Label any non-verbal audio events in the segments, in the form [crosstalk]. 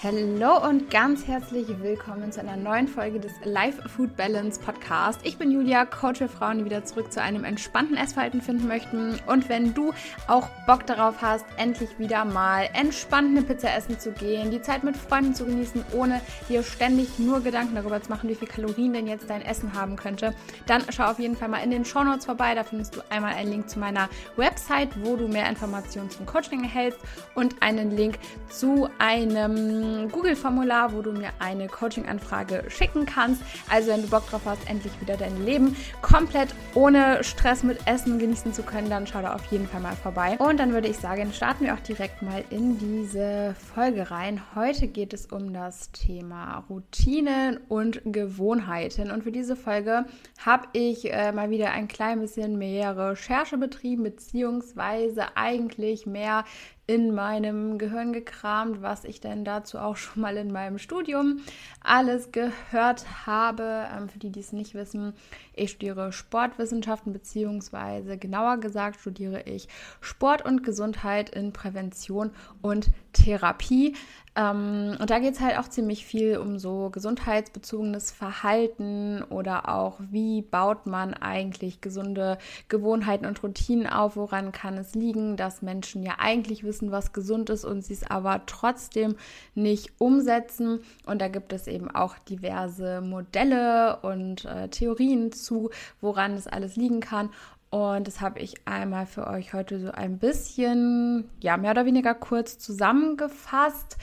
Hallo und ganz herzlich willkommen zu einer neuen Folge des Life Food Balance Podcast. Ich bin Julia, Coach für Frauen, die wieder zurück zu einem entspannten Essverhalten finden möchten. Und wenn du auch Bock darauf hast, endlich wieder mal entspannt eine Pizza essen zu gehen, die Zeit mit Freunden zu genießen, ohne dir ständig nur Gedanken darüber zu machen, wie viel Kalorien denn jetzt dein Essen haben könnte, dann schau auf jeden Fall mal in den Show Notes vorbei. Da findest du einmal einen Link zu meiner Website, wo du mehr Informationen zum Coaching erhältst und einen Link zu einem Google-Formular, wo du mir eine Coaching-Anfrage schicken kannst. Also wenn du Bock drauf hast, endlich wieder dein Leben komplett ohne Stress mit Essen genießen zu können, dann schau da auf jeden Fall mal vorbei. Und dann würde ich sagen, starten wir auch direkt mal in diese Folge rein. Heute geht es um das Thema Routinen und Gewohnheiten. Und für diese Folge habe ich äh, mal wieder ein klein bisschen mehr Recherche betrieben, beziehungsweise eigentlich mehr in meinem Gehirn gekramt, was ich denn dazu auch [laughs] schon mal in meinem Studium alles gehört habe. Ähm, für die, die es nicht wissen, ich studiere Sportwissenschaften, beziehungsweise genauer gesagt studiere ich Sport und Gesundheit in Prävention und Therapie. Ähm, und da geht es halt auch ziemlich viel um so gesundheitsbezogenes Verhalten oder auch, wie baut man eigentlich gesunde Gewohnheiten und Routinen auf, woran kann es liegen, dass Menschen ja eigentlich wissen, was gesund ist und sie es aber trotzdem nicht umsetzen. Und da gibt es eben auch diverse Modelle und äh, Theorien zu, woran das alles liegen kann. Und das habe ich einmal für euch heute so ein bisschen, ja, mehr oder weniger kurz zusammengefasst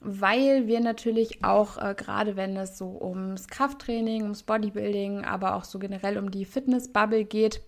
weil wir natürlich auch, äh, gerade wenn es so ums Krafttraining, ums Bodybuilding, aber auch so generell um die Fitnessbubble geht,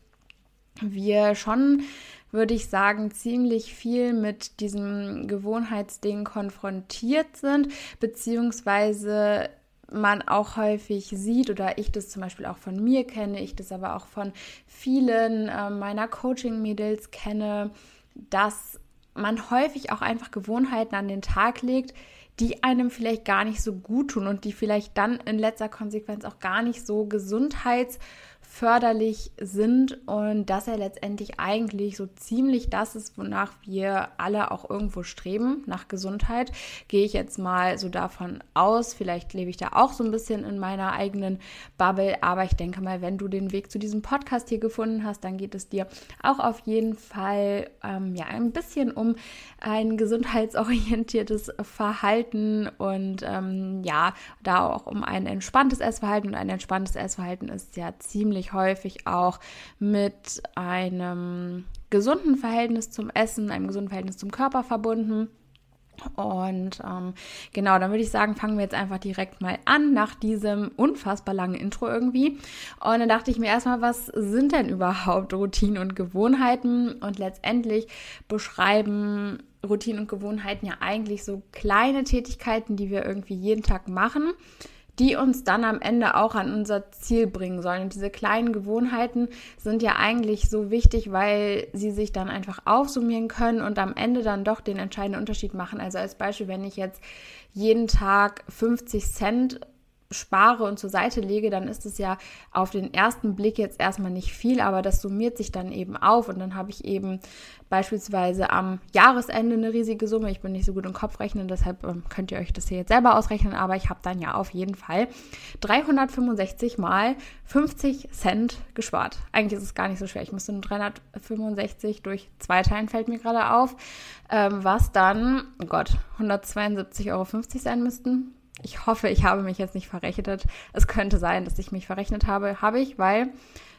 wir schon, würde ich sagen, ziemlich viel mit diesem Gewohnheitsding konfrontiert sind, beziehungsweise man auch häufig sieht oder ich das zum Beispiel auch von mir kenne, ich das aber auch von vielen äh, meiner Coaching-Mädels kenne, dass man häufig auch einfach Gewohnheiten an den Tag legt, die einem vielleicht gar nicht so gut tun und die vielleicht dann in letzter Konsequenz auch gar nicht so gesundheits- förderlich sind und dass er letztendlich eigentlich so ziemlich das ist, wonach wir alle auch irgendwo streben, nach Gesundheit, gehe ich jetzt mal so davon aus. Vielleicht lebe ich da auch so ein bisschen in meiner eigenen Bubble, aber ich denke mal, wenn du den Weg zu diesem Podcast hier gefunden hast, dann geht es dir auch auf jeden Fall ähm, ja ein bisschen um ein gesundheitsorientiertes Verhalten und ähm, ja, da auch um ein entspanntes Essverhalten und ein entspanntes Essverhalten ist ja ziemlich ziemlich häufig auch mit einem gesunden Verhältnis zum Essen, einem gesunden Verhältnis zum Körper verbunden. Und ähm, genau, dann würde ich sagen, fangen wir jetzt einfach direkt mal an nach diesem unfassbar langen Intro irgendwie. Und dann dachte ich mir erstmal, was sind denn überhaupt Routinen und Gewohnheiten? Und letztendlich beschreiben Routinen und Gewohnheiten ja eigentlich so kleine Tätigkeiten, die wir irgendwie jeden Tag machen die uns dann am Ende auch an unser Ziel bringen sollen. Und diese kleinen Gewohnheiten sind ja eigentlich so wichtig, weil sie sich dann einfach aufsummieren können und am Ende dann doch den entscheidenden Unterschied machen. Also als Beispiel, wenn ich jetzt jeden Tag 50 Cent spare und zur Seite lege, dann ist es ja auf den ersten Blick jetzt erstmal nicht viel, aber das summiert sich dann eben auf und dann habe ich eben beispielsweise am Jahresende eine riesige Summe. Ich bin nicht so gut im Kopfrechnen, deshalb ähm, könnt ihr euch das hier jetzt selber ausrechnen, aber ich habe dann ja auf jeden Fall 365 mal 50 Cent gespart. Eigentlich ist es gar nicht so schwer. Ich müsste nur 365 durch zwei teilen, fällt mir gerade auf, ähm, was dann, oh Gott, 172,50 Euro sein müssten ich hoffe, ich habe mich jetzt nicht verrechnet. Es könnte sein, dass ich mich verrechnet habe. Habe ich, weil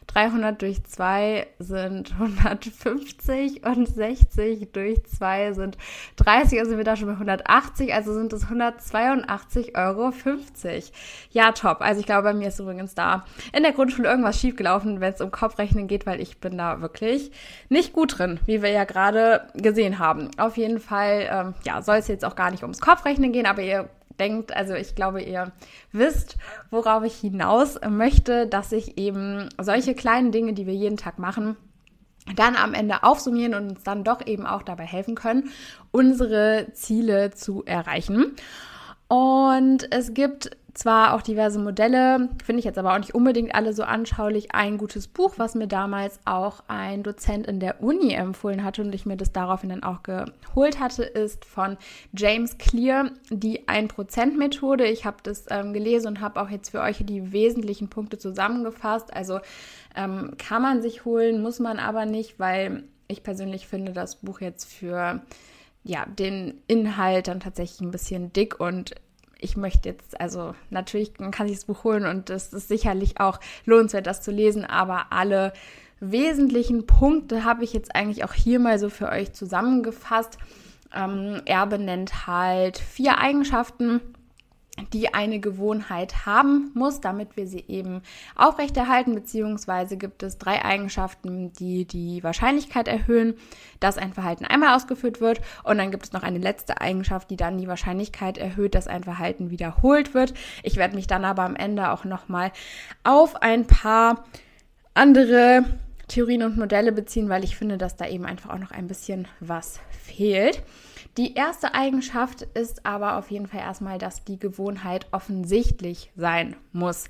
300 durch 2 sind 150 und 60 durch 2 sind 30, also wir da schon bei 180, also sind es 182,50 Euro. Ja, top. Also ich glaube, bei mir ist übrigens da in der Grundschule irgendwas schiefgelaufen, wenn es um Kopfrechnen geht, weil ich bin da wirklich nicht gut drin, wie wir ja gerade gesehen haben. Auf jeden Fall, ähm, ja, soll es jetzt auch gar nicht ums Kopfrechnen gehen, aber ihr denkt, also ich glaube, ihr wisst, worauf ich hinaus möchte, dass ich eben solche kleinen Dinge, die wir jeden Tag machen, dann am Ende aufsummieren und uns dann doch eben auch dabei helfen können, unsere Ziele zu erreichen. Und es gibt zwar auch diverse Modelle, finde ich jetzt aber auch nicht unbedingt alle so anschaulich. Ein gutes Buch, was mir damals auch ein Dozent in der Uni empfohlen hatte und ich mir das daraufhin dann auch geholt hatte, ist von James Clear, die 1%-Methode. Ich habe das ähm, gelesen und habe auch jetzt für euch die wesentlichen Punkte zusammengefasst. Also ähm, kann man sich holen, muss man aber nicht, weil ich persönlich finde das Buch jetzt für ja, den Inhalt dann tatsächlich ein bisschen dick und ich möchte jetzt, also natürlich kann sich das Buch holen und es ist sicherlich auch lohnenswert, das zu lesen, aber alle wesentlichen Punkte habe ich jetzt eigentlich auch hier mal so für euch zusammengefasst. Ähm, er benennt halt vier Eigenschaften, die eine Gewohnheit haben muss, damit wir sie eben aufrechterhalten, beziehungsweise gibt es drei Eigenschaften, die die Wahrscheinlichkeit erhöhen, dass ein Verhalten einmal ausgeführt wird und dann gibt es noch eine letzte Eigenschaft, die dann die Wahrscheinlichkeit erhöht, dass ein Verhalten wiederholt wird. Ich werde mich dann aber am Ende auch nochmal auf ein paar andere Theorien und Modelle beziehen, weil ich finde, dass da eben einfach auch noch ein bisschen was fehlt. Die erste Eigenschaft ist aber auf jeden Fall erstmal, dass die Gewohnheit offensichtlich sein muss.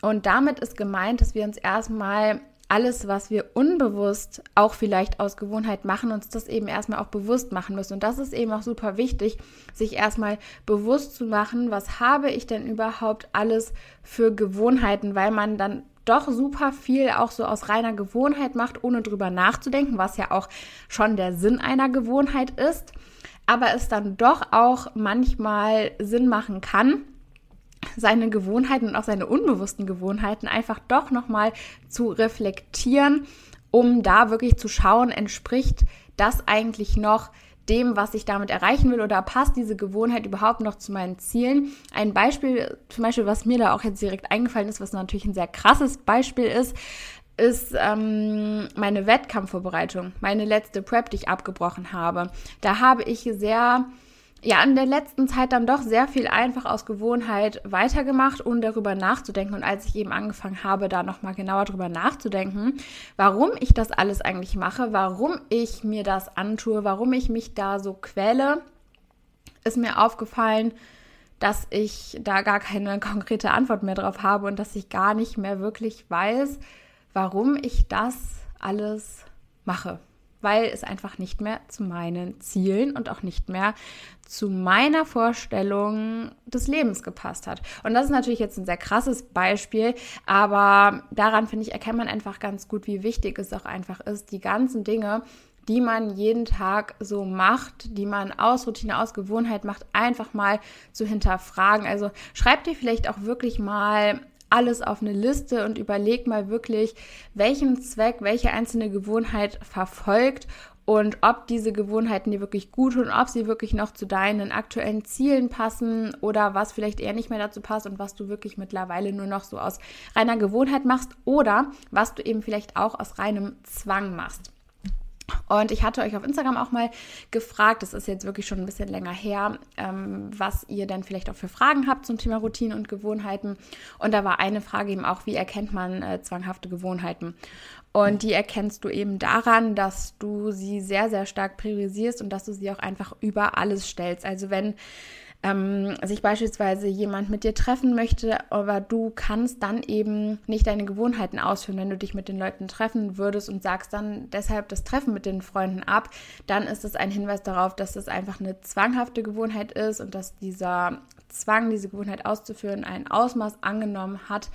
Und damit ist gemeint, dass wir uns erstmal alles, was wir unbewusst auch vielleicht aus Gewohnheit machen, uns das eben erstmal auch bewusst machen müssen. Und das ist eben auch super wichtig, sich erstmal bewusst zu machen, was habe ich denn überhaupt alles für Gewohnheiten, weil man dann doch super viel auch so aus reiner Gewohnheit macht, ohne drüber nachzudenken, was ja auch schon der Sinn einer Gewohnheit ist aber es dann doch auch manchmal Sinn machen kann, seine Gewohnheiten und auch seine unbewussten Gewohnheiten einfach doch nochmal zu reflektieren, um da wirklich zu schauen, entspricht das eigentlich noch dem, was ich damit erreichen will oder passt diese Gewohnheit überhaupt noch zu meinen Zielen? Ein Beispiel, zum Beispiel, was mir da auch jetzt direkt eingefallen ist, was natürlich ein sehr krasses Beispiel ist, ist ähm, meine Wettkampfvorbereitung, meine letzte Prep, die ich abgebrochen habe. Da habe ich sehr, ja, in der letzten Zeit dann doch sehr viel einfach aus Gewohnheit weitergemacht, ohne darüber nachzudenken. Und als ich eben angefangen habe, da nochmal genauer drüber nachzudenken, warum ich das alles eigentlich mache, warum ich mir das antue, warum ich mich da so quäle, ist mir aufgefallen, dass ich da gar keine [laughs] konkrete Antwort mehr drauf habe und dass ich gar nicht mehr wirklich weiß, warum ich das alles mache, weil es einfach nicht mehr zu meinen Zielen und auch nicht mehr zu meiner Vorstellung des Lebens gepasst hat. Und das ist natürlich jetzt ein sehr krasses Beispiel, aber daran finde ich, erkennt man einfach ganz gut, wie wichtig es auch einfach ist, die ganzen Dinge, die man jeden Tag so macht, die man aus Routine, aus Gewohnheit macht, einfach mal zu hinterfragen. Also schreibt dir vielleicht auch wirklich mal alles auf eine Liste und überleg mal wirklich, welchen Zweck welche einzelne Gewohnheit verfolgt und ob diese Gewohnheiten dir wirklich gut tun, ob sie wirklich noch zu deinen aktuellen Zielen passen oder was vielleicht eher nicht mehr dazu passt und was du wirklich mittlerweile nur noch so aus reiner Gewohnheit machst oder was du eben vielleicht auch aus reinem Zwang machst. Und ich hatte euch auf Instagram auch mal gefragt, das ist jetzt wirklich schon ein bisschen länger her, ähm, was ihr denn vielleicht auch für Fragen habt zum Thema Routinen und Gewohnheiten. Und da war eine Frage eben auch, wie erkennt man äh, zwanghafte Gewohnheiten? Und die erkennst du eben daran, dass du sie sehr, sehr stark priorisierst und dass du sie auch einfach über alles stellst. Also wenn ähm, sich beispielsweise jemand mit dir treffen möchte, aber du kannst dann eben nicht deine Gewohnheiten ausführen. Wenn du dich mit den Leuten treffen würdest und sagst dann deshalb das Treffen mit den Freunden ab, dann ist es ein Hinweis darauf, dass es einfach eine zwanghafte Gewohnheit ist und dass dieser Zwang, diese Gewohnheit auszuführen, ein Ausmaß angenommen hat,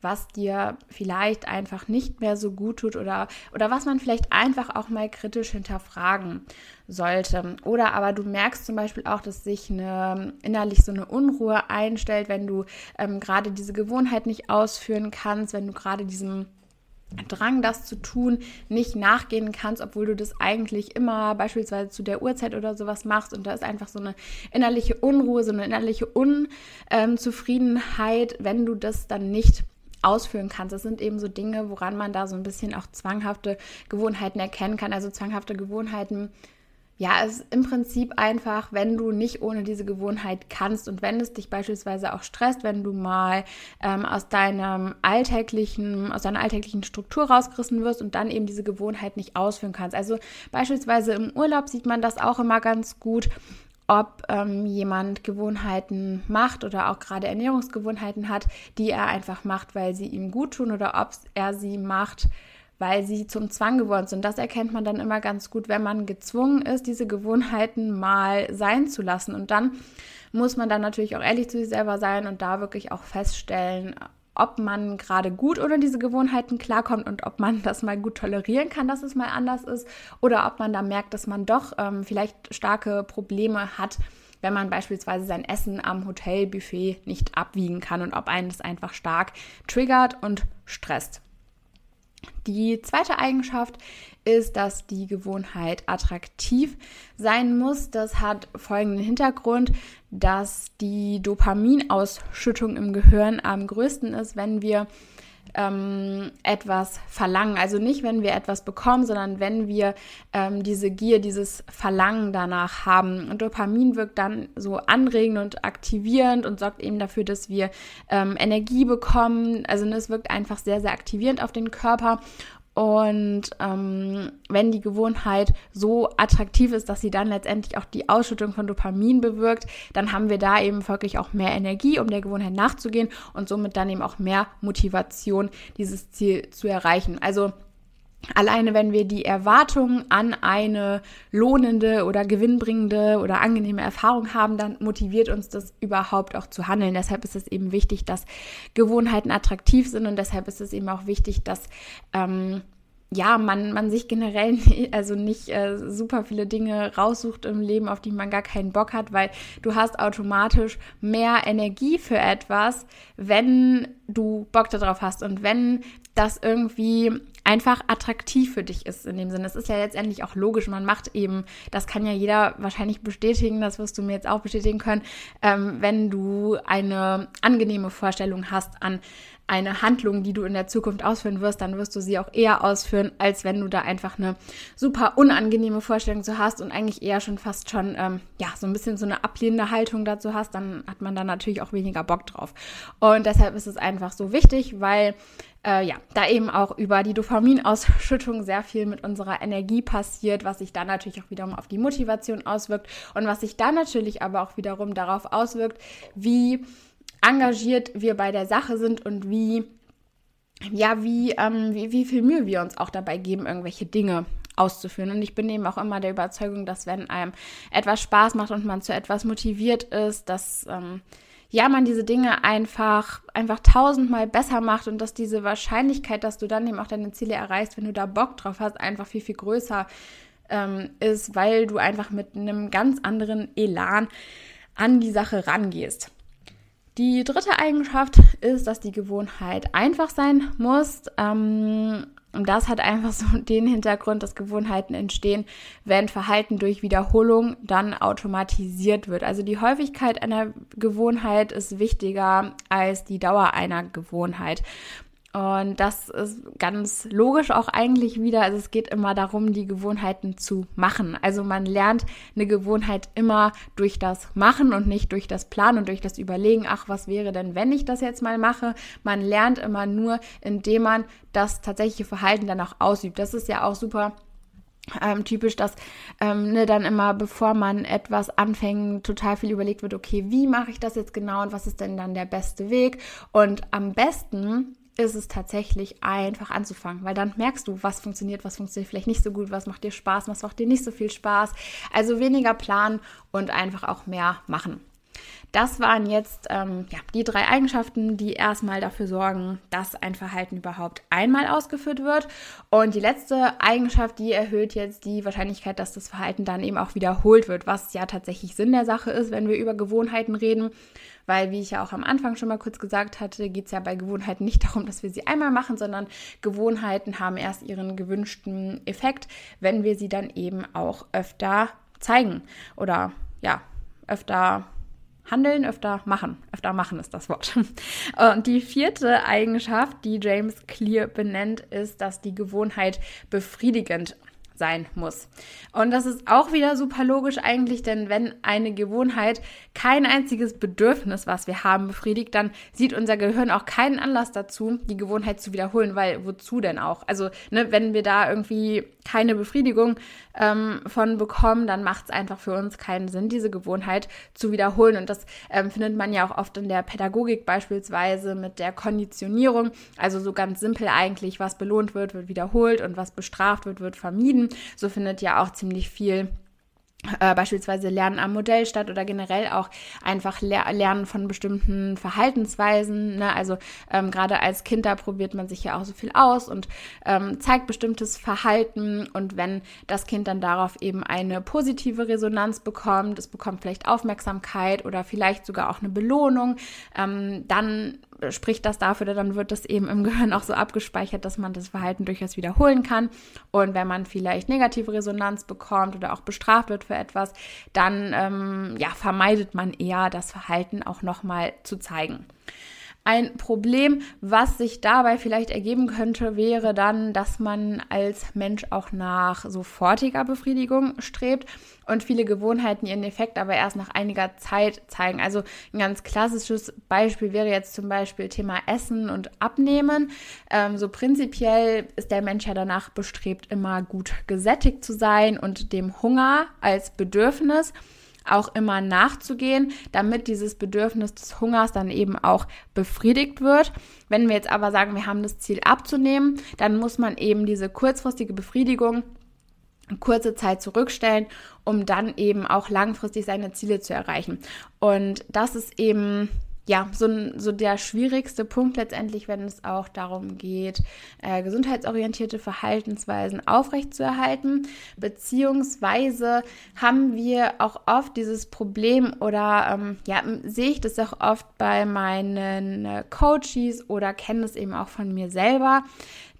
was dir vielleicht einfach nicht mehr so gut tut oder, oder was man vielleicht einfach auch mal kritisch hinterfragen sollte. Oder aber du merkst zum Beispiel auch, dass sich eine, innerlich so eine Unruhe einstellt, wenn du ähm, gerade diese Gewohnheit nicht ausführen kannst, wenn du gerade diesem Drang, das zu tun, nicht nachgehen kannst, obwohl du das eigentlich immer beispielsweise zu der Uhrzeit oder sowas machst. Und da ist einfach so eine innerliche Unruhe, so eine innerliche Unzufriedenheit, wenn du das dann nicht ausführen kannst. Das sind eben so Dinge, woran man da so ein bisschen auch zwanghafte Gewohnheiten erkennen kann. Also zwanghafte Gewohnheiten, ja, ist im Prinzip einfach, wenn du nicht ohne diese Gewohnheit kannst und wenn es dich beispielsweise auch stresst, wenn du mal ähm, aus deinem alltäglichen, aus deiner alltäglichen Struktur rausgerissen wirst und dann eben diese Gewohnheit nicht ausführen kannst. Also beispielsweise im Urlaub sieht man das auch immer ganz gut ob ähm, jemand Gewohnheiten macht oder auch gerade Ernährungsgewohnheiten hat, die er einfach macht, weil sie ihm gut tun oder ob er sie macht, weil sie zum Zwang geworden sind. Das erkennt man dann immer ganz gut, wenn man gezwungen ist, diese Gewohnheiten mal sein zu lassen. Und dann muss man dann natürlich auch ehrlich zu sich selber sein und da wirklich auch feststellen, ob man gerade gut ohne diese Gewohnheiten klarkommt und ob man das mal gut tolerieren kann, dass es mal anders ist, oder ob man da merkt, dass man doch ähm, vielleicht starke Probleme hat, wenn man beispielsweise sein Essen am Hotelbuffet nicht abwiegen kann und ob einen das einfach stark triggert und stresst. Die zweite Eigenschaft ist, dass die Gewohnheit attraktiv sein muss. Das hat folgenden Hintergrund, dass die Dopaminausschüttung im Gehirn am größten ist, wenn wir ähm, etwas verlangen. Also nicht, wenn wir etwas bekommen, sondern wenn wir ähm, diese Gier, dieses Verlangen danach haben. Und Dopamin wirkt dann so anregend und aktivierend und sorgt eben dafür, dass wir ähm, Energie bekommen. Also es wirkt einfach sehr, sehr aktivierend auf den Körper. Und ähm, wenn die Gewohnheit so attraktiv ist, dass sie dann letztendlich auch die Ausschüttung von Dopamin bewirkt, dann haben wir da eben wirklich auch mehr Energie, um der Gewohnheit nachzugehen und somit dann eben auch mehr Motivation, dieses Ziel zu erreichen. Also Alleine wenn wir die Erwartungen an eine lohnende oder gewinnbringende oder angenehme Erfahrung haben, dann motiviert uns das überhaupt auch zu handeln. Deshalb ist es eben wichtig, dass Gewohnheiten attraktiv sind und deshalb ist es eben auch wichtig, dass ähm, ja, man, man sich generell [laughs] also nicht äh, super viele Dinge raussucht im Leben, auf die man gar keinen Bock hat, weil du hast automatisch mehr Energie für etwas, wenn du Bock darauf hast und wenn das irgendwie einfach attraktiv für dich ist in dem Sinne. Es ist ja letztendlich auch logisch. Man macht eben, das kann ja jeder wahrscheinlich bestätigen, das wirst du mir jetzt auch bestätigen können, ähm, wenn du eine angenehme Vorstellung hast an eine Handlung, die du in der Zukunft ausführen wirst, dann wirst du sie auch eher ausführen, als wenn du da einfach eine super unangenehme Vorstellung zu hast und eigentlich eher schon fast schon, ähm, ja, so ein bisschen so eine ablehnende Haltung dazu hast, dann hat man da natürlich auch weniger Bock drauf. Und deshalb ist es einfach so wichtig, weil äh, ja, da eben auch über die Dopaminausschüttung sehr viel mit unserer Energie passiert, was sich dann natürlich auch wiederum auf die Motivation auswirkt und was sich dann natürlich aber auch wiederum darauf auswirkt, wie engagiert wir bei der Sache sind und wie, ja, wie, ähm, wie, wie viel Mühe wir uns auch dabei geben, irgendwelche Dinge auszuführen. Und ich bin eben auch immer der Überzeugung, dass wenn einem etwas Spaß macht und man zu etwas motiviert ist, dass ähm, ja man diese Dinge einfach einfach tausendmal besser macht und dass diese Wahrscheinlichkeit, dass du dann eben auch deine Ziele erreichst, wenn du da Bock drauf hast, einfach viel viel größer ähm, ist, weil du einfach mit einem ganz anderen Elan an die Sache rangehst. Die dritte Eigenschaft ist, dass die Gewohnheit einfach sein muss. Ähm, und das hat einfach so [laughs] den Hintergrund, dass Gewohnheiten entstehen, wenn Verhalten durch Wiederholung dann automatisiert wird. Also die Häufigkeit einer Gewohnheit ist wichtiger als die Dauer einer Gewohnheit. Und das ist ganz logisch auch eigentlich wieder. Also es geht immer darum, die Gewohnheiten zu machen. Also man lernt eine Gewohnheit immer durch das Machen und nicht durch das Planen und durch das Überlegen, ach, was wäre denn, wenn ich das jetzt mal mache? Man lernt immer nur, indem man das tatsächliche Verhalten dann auch ausübt. Das ist ja auch super ähm, typisch, dass ähm, ne, dann immer, bevor man etwas anfängt, total viel überlegt wird, okay, wie mache ich das jetzt genau und was ist denn dann der beste Weg? Und am besten ist es tatsächlich einfach anzufangen, weil dann merkst du, was funktioniert, was funktioniert vielleicht nicht so gut, was macht dir Spaß, was macht dir nicht so viel Spaß. Also weniger planen und einfach auch mehr machen. Das waren jetzt ähm, ja, die drei Eigenschaften, die erstmal dafür sorgen, dass ein Verhalten überhaupt einmal ausgeführt wird. Und die letzte Eigenschaft, die erhöht jetzt die Wahrscheinlichkeit, dass das Verhalten dann eben auch wiederholt wird, was ja tatsächlich Sinn der Sache ist, wenn wir über Gewohnheiten reden. Weil, wie ich ja auch am Anfang schon mal kurz gesagt hatte, geht es ja bei Gewohnheiten nicht darum, dass wir sie einmal machen, sondern Gewohnheiten haben erst ihren gewünschten Effekt, wenn wir sie dann eben auch öfter zeigen oder ja, öfter Handeln, öfter machen. Öfter machen ist das Wort. [laughs] Und die vierte Eigenschaft, die James Clear benennt, ist, dass die Gewohnheit befriedigend sein muss. Und das ist auch wieder super logisch eigentlich, denn wenn eine Gewohnheit kein einziges Bedürfnis, was wir haben, befriedigt, dann sieht unser Gehirn auch keinen Anlass dazu, die Gewohnheit zu wiederholen, weil wozu denn auch? Also, ne, wenn wir da irgendwie keine Befriedigung ähm, von bekommen, dann macht es einfach für uns keinen Sinn, diese Gewohnheit zu wiederholen. Und das ähm, findet man ja auch oft in der Pädagogik beispielsweise mit der Konditionierung. Also so ganz simpel eigentlich, was belohnt wird, wird wiederholt und was bestraft wird, wird vermieden. So findet ja auch ziemlich viel äh, beispielsweise Lernen am Modell statt oder generell auch einfach ler Lernen von bestimmten Verhaltensweisen. Ne? Also ähm, gerade als Kind, da probiert man sich ja auch so viel aus und ähm, zeigt bestimmtes Verhalten. Und wenn das Kind dann darauf eben eine positive Resonanz bekommt, es bekommt vielleicht Aufmerksamkeit oder vielleicht sogar auch eine Belohnung, ähm, dann spricht das dafür, dann wird das eben im [laughs] Gehirn auch so abgespeichert, dass man das Verhalten durchaus wiederholen kann. Und wenn man vielleicht negative Resonanz bekommt oder auch bestraft wird für etwas, dann ähm, ja, vermeidet man eher, das Verhalten auch nochmal zu zeigen. Ein Problem, was sich dabei vielleicht ergeben könnte, wäre dann, dass man als Mensch auch nach sofortiger Befriedigung strebt und viele Gewohnheiten ihren Effekt aber erst nach einiger Zeit zeigen. Also ein ganz klassisches Beispiel wäre jetzt zum Beispiel Thema Essen und Abnehmen. Ähm, so prinzipiell ist der Mensch ja danach bestrebt, immer gut gesättigt zu sein und dem Hunger als Bedürfnis auch immer nachzugehen, damit dieses Bedürfnis des Hungers dann eben auch befriedigt wird. Wenn wir jetzt aber sagen, wir haben das Ziel abzunehmen, dann muss man eben diese kurzfristige Befriedigung kurze Zeit zurückstellen, um dann eben auch langfristig seine Ziele zu erreichen. Und das ist eben ja, so, so der schwierigste Punkt letztendlich, wenn es auch darum geht, äh, gesundheitsorientierte Verhaltensweisen aufrechtzuerhalten. Beziehungsweise haben wir auch oft dieses Problem oder ähm, ja, sehe ich das auch oft bei meinen äh, Coaches oder kenne es eben auch von mir selber,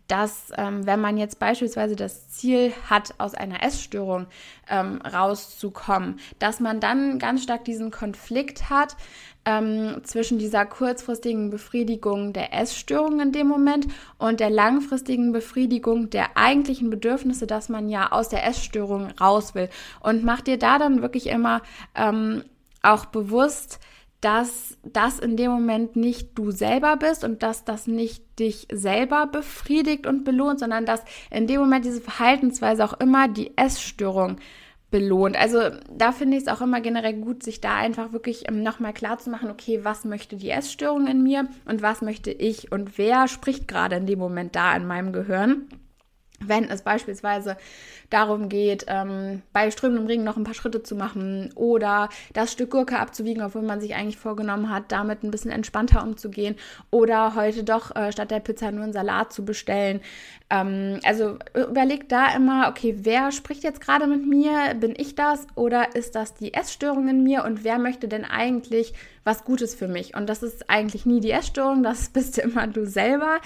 dass ähm, wenn man jetzt beispielsweise das Ziel hat, aus einer Essstörung ähm, rauszukommen, dass man dann ganz stark diesen Konflikt hat ähm, zwischen dieser kurzfristigen Befriedigung der Essstörung in dem Moment und der langfristigen Befriedigung der eigentlichen Bedürfnisse, dass man ja aus der Essstörung raus will. Und macht dir da dann wirklich immer ähm, auch bewusst, dass das in dem Moment nicht du selber bist und dass das nicht dich selber befriedigt und belohnt, sondern dass in dem Moment diese Verhaltensweise auch immer die Essstörung belohnt. Also da finde ich es auch immer generell gut, sich da einfach wirklich ähm, nochmal klar zu machen, okay, was möchte die Essstörung in mir und was möchte ich und wer spricht gerade in dem Moment da in meinem Gehirn. Wenn es beispielsweise darum geht, ähm, bei strömendem Regen noch ein paar Schritte zu machen oder das Stück Gurke abzuwiegen, obwohl man sich eigentlich vorgenommen hat, damit ein bisschen entspannter umzugehen oder heute doch äh, statt der Pizza nur einen Salat zu bestellen. Ähm, also überleg da immer, okay, wer spricht jetzt gerade mit mir? Bin ich das oder ist das die Essstörung in mir und wer möchte denn eigentlich was Gutes für mich? Und das ist eigentlich nie die Essstörung, das [laughs] bist immer du selber.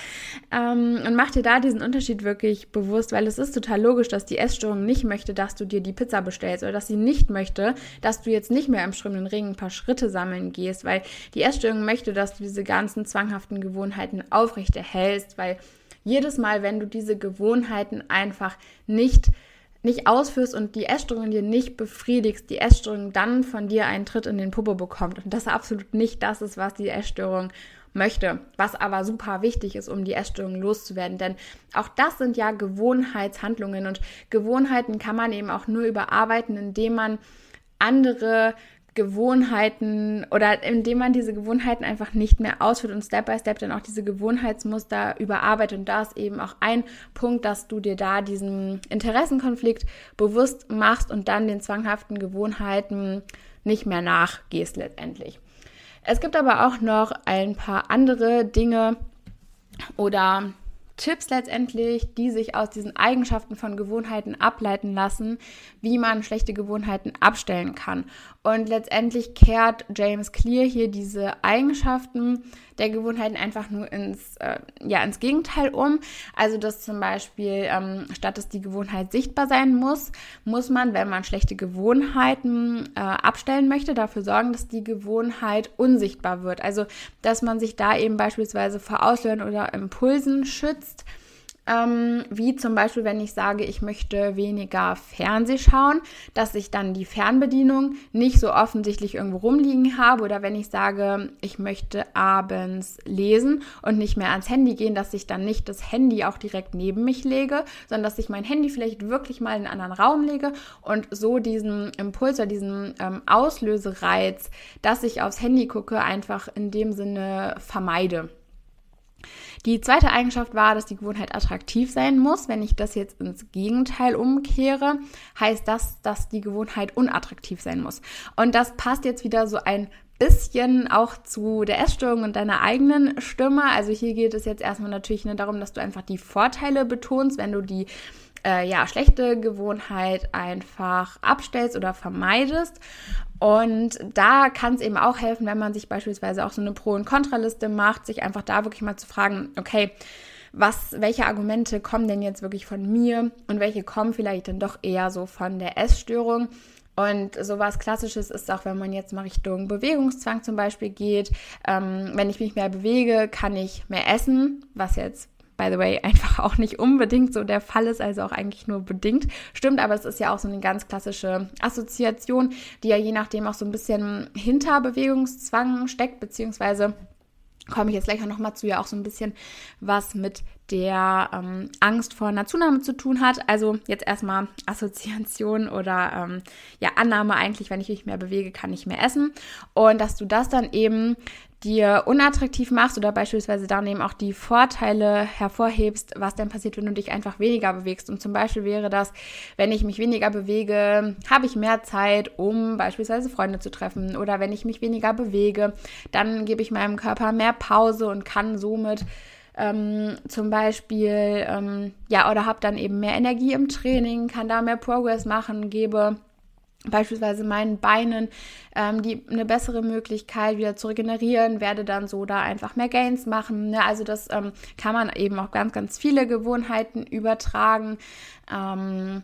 Ähm, und mach dir da diesen Unterschied wirklich bewusst, weil es ist total logisch, dass die Essstörung Essstörung nicht möchte, dass du dir die Pizza bestellst oder dass sie nicht möchte, dass du jetzt nicht mehr im strömenden Regen ein paar Schritte sammeln gehst, weil die Essstörung möchte, dass du diese ganzen zwanghaften Gewohnheiten aufrechterhältst, weil jedes Mal, wenn du diese Gewohnheiten einfach nicht nicht ausführst und die Essstörung dir nicht befriedigst, die Essstörung dann von dir einen Tritt in den Popo bekommt. Und das absolut nicht das ist, was die Essstörung möchte, was aber super wichtig ist, um die Essstörung loszuwerden. Denn auch das sind ja Gewohnheitshandlungen und Gewohnheiten kann man eben auch nur überarbeiten, indem man andere Gewohnheiten oder indem man diese Gewohnheiten einfach nicht mehr ausführt und Step by Step dann auch diese Gewohnheitsmuster überarbeitet. Und da ist eben auch ein Punkt, dass du dir da diesen Interessenkonflikt bewusst machst und dann den zwanghaften Gewohnheiten nicht mehr nachgehst letztendlich. Es gibt aber auch noch ein paar andere Dinge oder Tipps letztendlich, die sich aus diesen Eigenschaften von Gewohnheiten ableiten lassen, wie man schlechte Gewohnheiten abstellen kann. Und letztendlich kehrt James Clear hier diese Eigenschaften der Gewohnheiten einfach nur ins, äh, ja, ins Gegenteil um. Also, dass zum Beispiel, ähm, statt dass die Gewohnheit sichtbar sein muss, muss man, wenn man schlechte Gewohnheiten äh, abstellen möchte, dafür sorgen, dass die Gewohnheit unsichtbar wird. Also, dass man sich da eben beispielsweise vor Auslösen oder Impulsen schützt ähm, wie zum Beispiel, wenn ich sage, ich möchte weniger Fernseh schauen, dass ich dann die Fernbedienung nicht so offensichtlich irgendwo rumliegen habe oder wenn ich sage, ich möchte abends lesen und nicht mehr ans Handy gehen, dass ich dann nicht das Handy auch direkt neben mich lege, sondern dass ich mein Handy vielleicht wirklich mal in einen anderen Raum lege und so diesen Impuls oder diesen ähm, Auslösereiz, dass ich aufs Handy gucke, einfach in dem Sinne vermeide. Die zweite Eigenschaft war, dass die Gewohnheit attraktiv sein muss. Wenn ich das jetzt ins Gegenteil umkehre, heißt das, dass die Gewohnheit unattraktiv sein muss. Und das passt jetzt wieder so ein bisschen auch zu der Essstörung und deiner eigenen Stimme. Also hier geht es jetzt erstmal natürlich nur darum, dass du einfach die Vorteile betonst, wenn du die äh, ja, schlechte Gewohnheit einfach abstellst oder vermeidest. Und da kann es eben auch helfen, wenn man sich beispielsweise auch so eine Pro- und Kontraliste macht, sich einfach da wirklich mal zu fragen, okay, was, welche Argumente kommen denn jetzt wirklich von mir und welche kommen vielleicht dann doch eher so von der Essstörung. Und sowas Klassisches ist auch, wenn man jetzt mal Richtung Bewegungszwang zum Beispiel geht. Ähm, wenn ich mich mehr bewege, kann ich mehr essen, was jetzt by the way, [laughs] einfach auch nicht unbedingt so der Fall ist, also auch eigentlich nur bedingt. Stimmt, aber es ist ja auch so eine ganz klassische Assoziation, die ja je nachdem auch so ein bisschen hinter Bewegungszwang steckt, beziehungsweise komme ich jetzt gleich noch mal zu, ja auch so ein bisschen was mit der ähm, Angst vor einer Zunahme zu tun hat. Also jetzt erstmal Assoziation oder ähm, ja Annahme eigentlich, wenn ich mich mehr bewege, kann ich mehr essen. Und dass du das dann eben dir unattraktiv machst oder beispielsweise dann eben auch die Vorteile hervorhebst, was denn passiert, wenn du dich einfach weniger bewegst. Und zum Beispiel wäre das, wenn ich mich weniger bewege, habe ich mehr Zeit, um beispielsweise Freunde zu treffen. Oder wenn ich mich weniger bewege, dann gebe ich meinem Körper mehr Pause und kann somit ähm, zum Beispiel, ähm, ja, oder habe dann eben mehr Energie im Training, kann da mehr Progress machen, gebe beispielsweise meinen Beinen ähm, die eine bessere Möglichkeit wieder zu regenerieren, werde dann so da einfach mehr Gains machen. Ne? Also das ähm, kann man eben auch ganz, ganz viele Gewohnheiten übertragen. Ähm,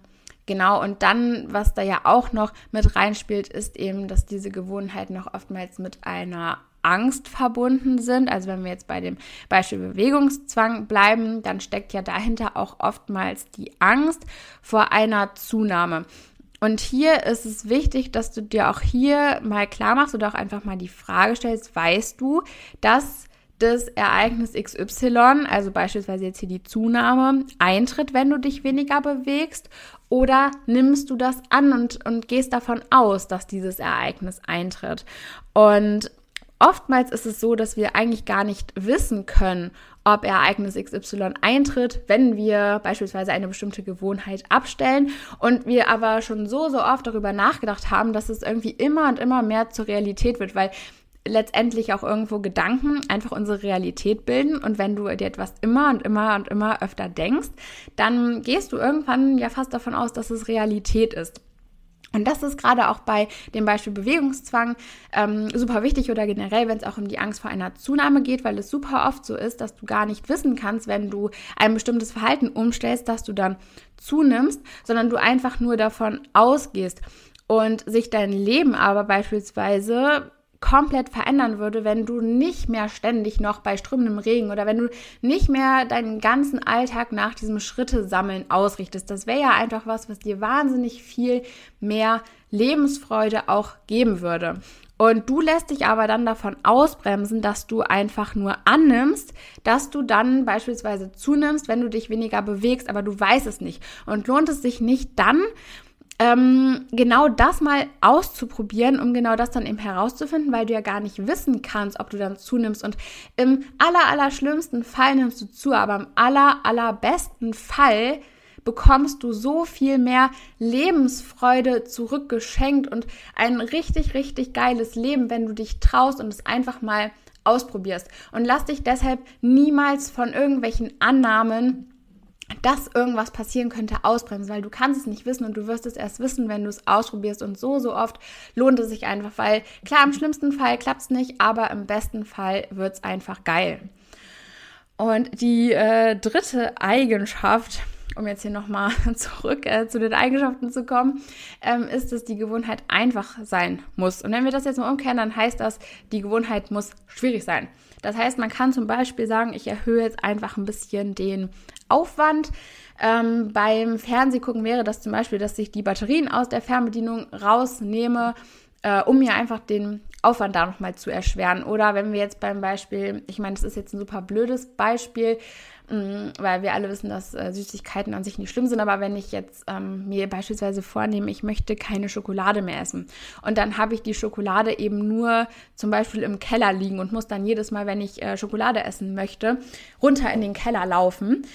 Genau, und dann, was da ja auch noch mit reinspielt, ist eben, dass diese Gewohnheiten noch oftmals mit einer Angst verbunden sind. Also wenn wir jetzt bei dem Beispiel Bewegungszwang bleiben, dann steckt ja dahinter auch oftmals die Angst vor einer Zunahme. Und hier ist es wichtig, dass du dir auch hier mal klar machst oder auch einfach mal die Frage stellst, weißt du, dass das Ereignis XY, also beispielsweise jetzt hier die Zunahme, eintritt, wenn du dich weniger bewegst? Oder nimmst du das an und, und gehst davon aus, dass dieses Ereignis eintritt? Und oftmals ist es so, dass wir eigentlich gar nicht wissen können, ob Ereignis XY eintritt, wenn wir beispielsweise eine bestimmte Gewohnheit abstellen und wir aber schon so, so oft darüber nachgedacht haben, dass es irgendwie immer und immer mehr zur Realität wird, weil letztendlich auch irgendwo Gedanken einfach unsere Realität bilden. Und wenn du dir etwas immer und immer und immer öfter denkst, dann gehst du irgendwann ja fast davon aus, dass es Realität ist. Und das ist gerade auch bei dem Beispiel Bewegungszwang ähm, super wichtig oder generell, wenn es auch um die Angst vor einer Zunahme geht, weil es super oft so ist, dass du gar nicht wissen kannst, wenn du ein bestimmtes Verhalten umstellst, dass du dann zunimmst, sondern du einfach nur davon ausgehst und sich dein Leben aber beispielsweise komplett verändern würde, wenn du nicht mehr ständig noch bei strömendem Regen oder wenn du nicht mehr deinen ganzen Alltag nach diesem Schritte sammeln ausrichtest. Das wäre ja einfach was, was dir wahnsinnig viel mehr Lebensfreude auch geben würde. Und du lässt dich aber dann davon ausbremsen, dass du einfach nur annimmst, dass du dann beispielsweise zunimmst, wenn du dich weniger bewegst, aber du weißt es nicht. Und lohnt es sich nicht dann, ähm, genau das mal auszuprobieren, um genau das dann eben herauszufinden, weil du ja gar nicht wissen kannst, ob du dann zunimmst. Und im aller, aller schlimmsten Fall nimmst du zu, aber im aller, allerbesten Fall bekommst du so viel mehr Lebensfreude zurückgeschenkt und ein richtig, richtig geiles Leben, wenn du dich traust und es einfach mal ausprobierst. Und lass dich deshalb niemals von irgendwelchen Annahmen dass irgendwas passieren könnte, ausbremsen, weil du kannst es nicht wissen und du wirst es erst wissen, wenn du es ausprobierst. Und so, so oft lohnt es sich einfach, weil klar, im schlimmsten Fall klappt es nicht, aber im besten Fall wird es einfach geil. Und die äh, dritte Eigenschaft, um jetzt hier nochmal [laughs] zurück äh, zu den Eigenschaften zu kommen, ähm, ist, dass die Gewohnheit einfach sein muss. Und wenn wir das jetzt mal umkehren, dann heißt das, die Gewohnheit muss schwierig sein. Das heißt, man kann zum Beispiel sagen, ich erhöhe jetzt einfach ein bisschen den Aufwand. Ähm, beim Fernsehgucken wäre das zum Beispiel, dass ich die Batterien aus der Fernbedienung rausnehme, äh, um mir einfach den Aufwand da nochmal zu erschweren. Oder wenn wir jetzt beim Beispiel, ich meine, das ist jetzt ein super blödes Beispiel, mm, weil wir alle wissen, dass äh, Süßigkeiten an sich nicht schlimm sind, aber wenn ich jetzt ähm, mir beispielsweise vornehme, ich möchte keine Schokolade mehr essen und dann habe ich die Schokolade eben nur zum Beispiel im Keller liegen und muss dann jedes Mal, wenn ich äh, Schokolade essen möchte, runter in den Keller laufen,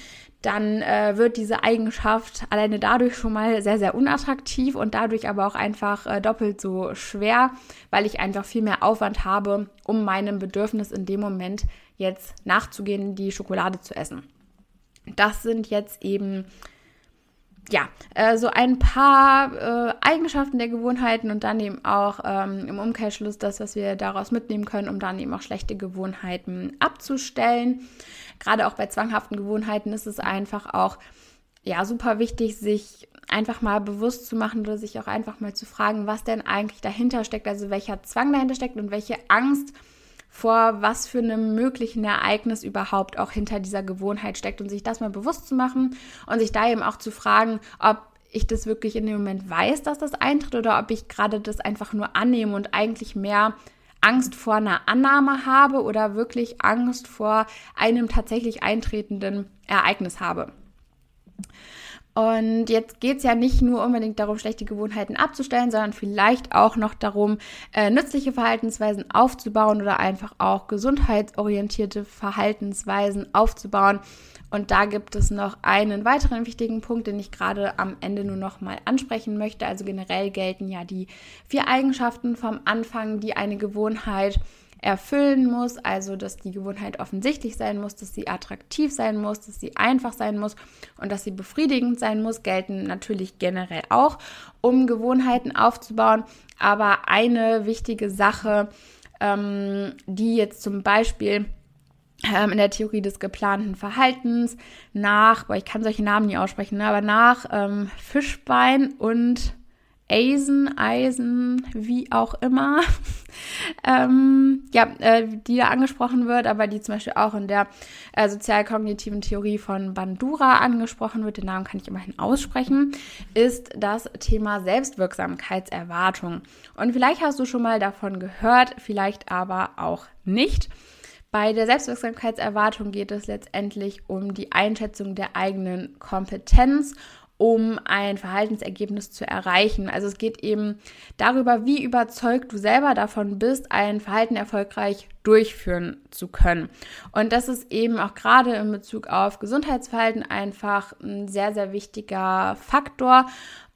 dann äh, wird diese Eigenschaft alleine dadurch schon mal sehr, sehr unattraktiv und dadurch aber auch einfach äh, doppelt so schwer, weil ich einfach viel mehr Aufwand habe, um meinem Bedürfnis in dem Moment jetzt nachzugehen, die Schokolade zu essen. Das sind jetzt eben ja, äh, so ein paar äh, Eigenschaften der Gewohnheiten und dann eben auch ähm, im Umkehrschluss das, was wir daraus mitnehmen können, um dann eben auch schlechte Gewohnheiten abzustellen. Gerade auch bei zwanghaften Gewohnheiten ist es einfach auch ja super wichtig, sich einfach mal bewusst zu machen oder sich auch einfach mal zu fragen, was denn eigentlich dahinter steckt, also welcher Zwang dahinter steckt und welche Angst vor was für einem möglichen Ereignis überhaupt auch hinter dieser Gewohnheit steckt und sich das mal bewusst zu machen und sich da eben auch zu fragen, ob ich das wirklich in dem Moment weiß, dass das eintritt oder ob ich gerade das einfach nur annehme und eigentlich mehr Angst vor einer Annahme habe oder wirklich Angst vor einem tatsächlich eintretenden Ereignis habe. Und jetzt geht es ja nicht nur unbedingt darum, schlechte Gewohnheiten abzustellen, sondern vielleicht auch noch darum, äh, nützliche Verhaltensweisen aufzubauen oder einfach auch gesundheitsorientierte Verhaltensweisen aufzubauen. Und da gibt es noch einen weiteren wichtigen Punkt, den ich gerade am Ende nur noch mal ansprechen möchte. Also generell gelten ja die vier Eigenschaften vom Anfang, die eine Gewohnheit erfüllen muss, also dass die Gewohnheit offensichtlich sein muss, dass sie attraktiv sein muss, dass sie einfach sein muss und dass sie befriedigend sein muss, gelten natürlich generell auch, um Gewohnheiten aufzubauen. Aber eine wichtige Sache, ähm, die jetzt zum Beispiel ähm, in der Theorie des geplanten Verhaltens nach, boah, ich kann solche Namen nie aussprechen, ne, aber nach ähm, Fischbein und Eisen, Eisen, wie auch immer, [laughs] ähm, ja, äh, die da angesprochen wird, aber die zum Beispiel auch in der äh, sozialkognitiven Theorie von Bandura angesprochen wird, den Namen kann ich immerhin aussprechen, ist das Thema Selbstwirksamkeitserwartung. Und vielleicht hast du schon mal davon gehört, vielleicht aber auch nicht. Bei der Selbstwirksamkeitserwartung geht es letztendlich um die Einschätzung der eigenen Kompetenz um ein Verhaltensergebnis zu erreichen. Also es geht eben darüber, wie überzeugt du selber davon bist, ein Verhalten erfolgreich durchführen zu können. Und das ist eben auch gerade in Bezug auf Gesundheitsverhalten einfach ein sehr, sehr wichtiger Faktor.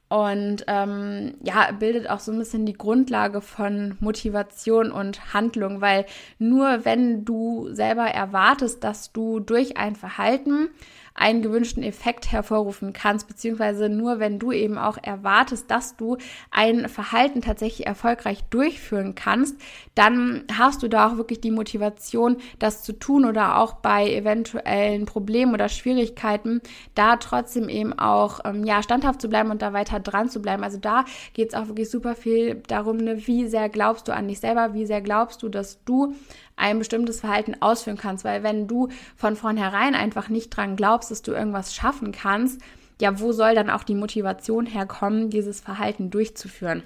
Und ähm, ja, bildet auch so ein bisschen die Grundlage von Motivation und Handlung, weil nur wenn du selber erwartest, dass du durch ein Verhalten einen gewünschten Effekt hervorrufen kannst, beziehungsweise nur wenn du eben auch erwartest, dass du ein Verhalten tatsächlich erfolgreich durchführen kannst, dann hast du da auch wirklich die Motivation, das zu tun oder auch bei eventuellen Problemen oder Schwierigkeiten da trotzdem eben auch ähm, ja standhaft zu bleiben und da weiter dran zu bleiben. Also da geht es auch wirklich super viel darum, ne, wie sehr glaubst du an dich selber, wie sehr glaubst du, dass du ein bestimmtes Verhalten ausführen kannst. Weil wenn du von vornherein einfach nicht dran glaubst, dass du irgendwas schaffen kannst, ja, wo soll dann auch die Motivation herkommen, dieses Verhalten durchzuführen?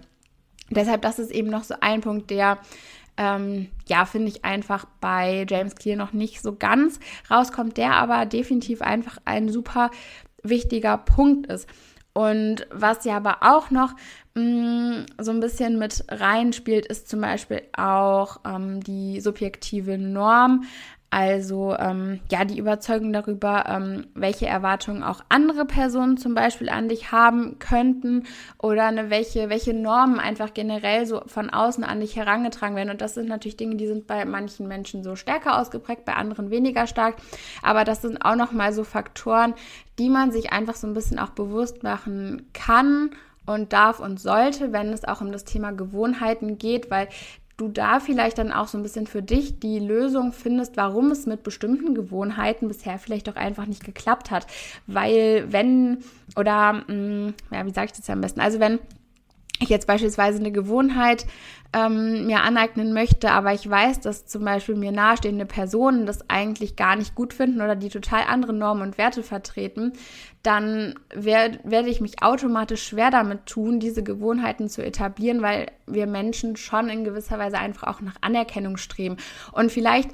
Deshalb, das ist eben noch so ein Punkt, der ähm, ja, finde ich einfach bei James Clear noch nicht so ganz rauskommt, der aber definitiv einfach ein super wichtiger Punkt ist. Und was ja aber auch noch mh, mm, so ein bisschen mit reinspielt, ist zum Beispiel auch ähm, die subjektive Norm. Also ähm, ja, die Überzeugung darüber, ähm, welche Erwartungen auch andere Personen zum Beispiel an dich haben könnten oder eine, welche, welche Normen einfach generell so von außen an dich herangetragen werden. Und das sind natürlich Dinge, die sind bei manchen Menschen so stärker ausgeprägt, bei anderen weniger stark. Aber das sind auch nochmal so Faktoren, die man sich einfach so ein bisschen auch bewusst machen kann und darf und sollte, wenn es auch um das Thema Gewohnheiten geht, weil du da vielleicht dann auch so ein bisschen für dich die Lösung findest, warum es mit bestimmten Gewohnheiten bisher vielleicht auch einfach nicht geklappt hat. Weil wenn, oder, mh, mm, ja, wie sage ich das am besten? Also wenn ich jetzt beispielsweise eine Gewohnheit ähm, mir aneignen möchte, aber ich weiß, dass zum Beispiel mir nahestehende Personen das eigentlich gar nicht gut finden oder die total andere Normen und Werte vertreten, dann werd, werde ich mich automatisch schwer damit tun, diese Gewohnheiten zu etablieren, weil wir Menschen schon in gewisser Weise einfach auch nach Anerkennung streben. Und vielleicht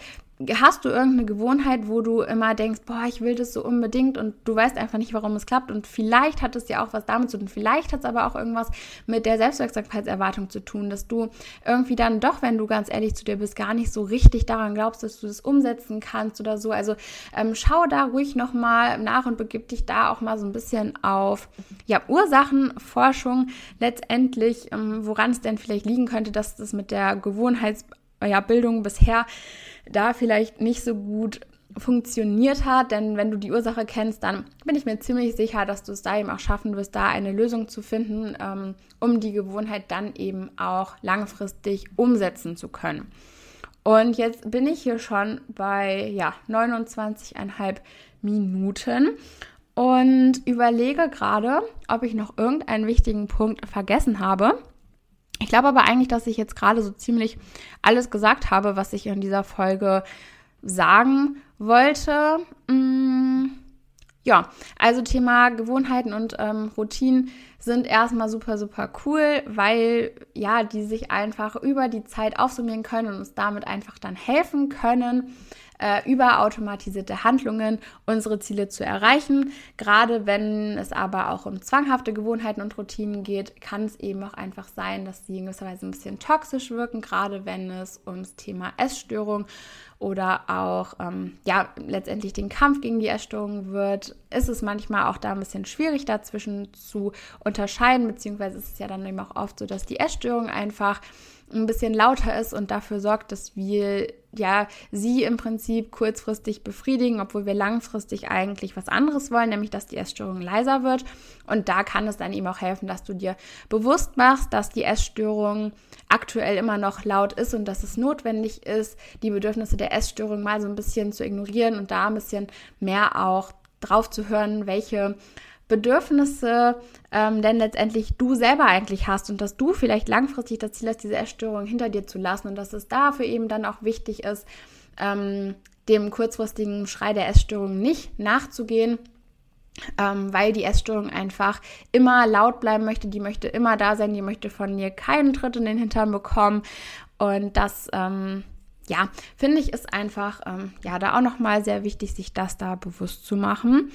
hast du irgendeine Gewohnheit, wo du immer denkst, boah, ich will das so unbedingt und du weißt einfach nicht, warum es klappt und vielleicht hat es ja auch was damit zu tun, vielleicht hat es aber auch irgendwas mit der Selbstwirksamkeitserwartung zu tun, dass du irgendwie dann doch, wenn du ganz ehrlich zu dir bist, gar nicht so richtig daran glaubst, dass du das umsetzen kannst oder so. Also ähm, schau da ruhig nochmal nach und begib dich da auch mal so ein bisschen auf ja, Ursachenforschung letztendlich, ähm, woran es denn vielleicht liegen könnte, dass das mit der Gewohnheitsbildung bisher da vielleicht nicht so gut funktioniert hat, denn wenn du die Ursache kennst, dann bin ich mir ziemlich sicher, dass du es da eben auch schaffen wirst, da eine Lösung zu finden, ähm, um die Gewohnheit dann eben auch langfristig umsetzen zu können. Und jetzt bin ich hier schon bei ja, 29,5 Minuten und überlege gerade, ob ich noch irgendeinen wichtigen Punkt vergessen habe. Ich glaube aber eigentlich, dass ich jetzt gerade so ziemlich alles gesagt habe, was ich in dieser Folge sagen wollte. Mm, ja, also Thema Gewohnheiten und ähm, Routinen sind erstmal super, super cool, weil ja, die sich einfach über die Zeit aufsummieren können und uns damit einfach dann helfen können, äh, über automatisierte Handlungen unsere Ziele zu erreichen. Gerade wenn es aber auch um zwanghafte Gewohnheiten und Routinen geht, kann es eben auch einfach sein, dass sie in gewisser Weise ein bisschen toxisch wirken, gerade wenn es ums Thema Essstörung oder auch ähm, ja letztendlich den Kampf gegen die Essstörung wird, ist es manchmal auch da ein bisschen schwierig dazwischen zu unterscheiden, beziehungsweise ist es ja dann eben auch oft so, dass die Essstörung einfach ein bisschen lauter ist und dafür sorgt, dass wir ja sie im Prinzip kurzfristig befriedigen, obwohl wir langfristig eigentlich was anderes wollen, nämlich dass die Essstörung leiser wird. Und da kann es dann eben auch helfen, dass du dir bewusst machst, dass die Essstörung aktuell immer noch laut ist und dass es notwendig ist, die Bedürfnisse der Essstörung mal so ein bisschen zu ignorieren und da ein bisschen mehr auch drauf zu hören, welche Bedürfnisse ähm, denn letztendlich du selber eigentlich hast und dass du vielleicht langfristig das Ziel hast, diese Essstörung hinter dir zu lassen und dass es dafür eben dann auch wichtig ist, ähm, dem kurzfristigen Schrei der Essstörung nicht nachzugehen. Ähm, weil die Essstörung einfach immer laut bleiben möchte, die möchte immer da sein, die möchte von dir keinen Tritt in den Hintern bekommen. Und das, ähm, ja, finde ich, ist einfach, ähm, ja, da auch nochmal sehr wichtig, sich das da bewusst zu machen.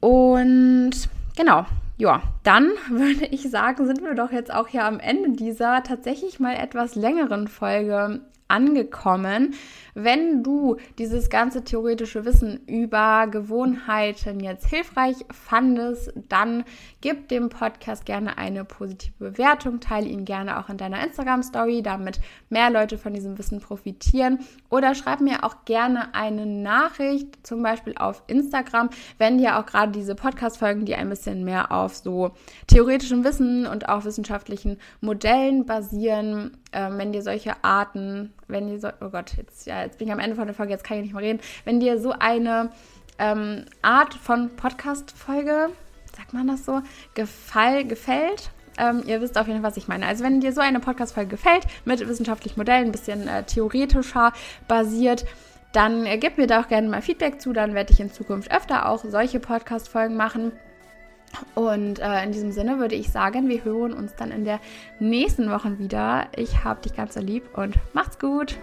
Und genau, ja, dann [laughs] würde ich sagen, sind wir doch jetzt auch hier am Ende dieser tatsächlich mal etwas längeren Folge angekommen. Wenn du dieses ganze theoretische Wissen über Gewohnheiten jetzt hilfreich fandest, dann gib dem Podcast gerne eine positive Bewertung, teile ihn gerne auch in deiner Instagram Story, damit mehr Leute von diesem Wissen profitieren. Oder schreib mir auch gerne eine Nachricht, zum Beispiel auf Instagram, wenn dir auch gerade diese Podcast-Folgen, die ein bisschen mehr auf so theoretischem Wissen und auch wissenschaftlichen Modellen basieren, äh, wenn dir solche Arten, wenn dir so, oh Gott, jetzt, ja, jetzt bin ich am Ende von der Folge, jetzt kann ich nicht mehr reden, wenn dir so eine ähm, Art von Podcast-Folge, sagt man das so, gefall, gefällt, ähm, ihr wisst auf jeden Fall, was ich meine. Also wenn dir so eine Podcast-Folge gefällt, mit wissenschaftlichen Modellen, ein bisschen äh, theoretischer basiert, dann äh, gib mir da auch gerne mal Feedback zu. Dann werde ich in Zukunft öfter auch solche Podcast-Folgen machen. Und äh, in diesem Sinne würde ich sagen, wir hören uns dann in der nächsten Woche wieder. Ich habe dich ganz so lieb und macht's gut.